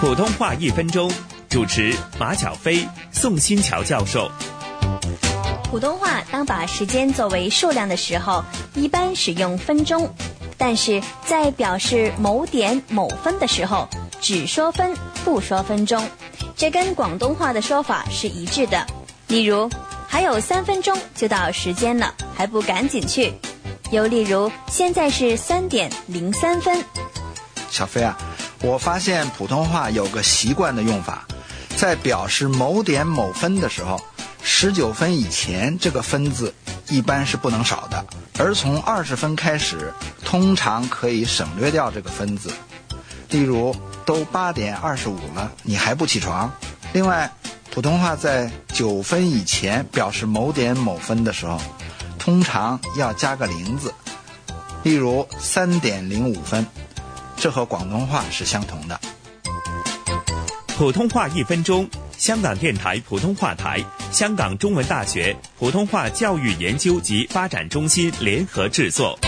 普通话一分钟，主持马巧飞、宋新桥教授。普通话当把时间作为数量的时候，一般使用分钟；但是在表示某点某分的时候，只说分不说分钟。这跟广东话的说法是一致的。例如，还有三分钟就到时间了，还不赶紧去？又例如，现在是三点零三分。小飞啊，我发现普通话有个习惯的用法，在表示某点某分的时候，十九分以前这个分字一般是不能少的，而从二十分开始，通常可以省略掉这个分字。例如，都八点二十五了，你还不起床？另外，普通话在九分以前表示某点某分的时候，通常要加个零字。例如，三点零五分，这和广东话是相同的。普通话一分钟，香港电台普通话台、香港中文大学普通话教育研究及发展中心联合制作。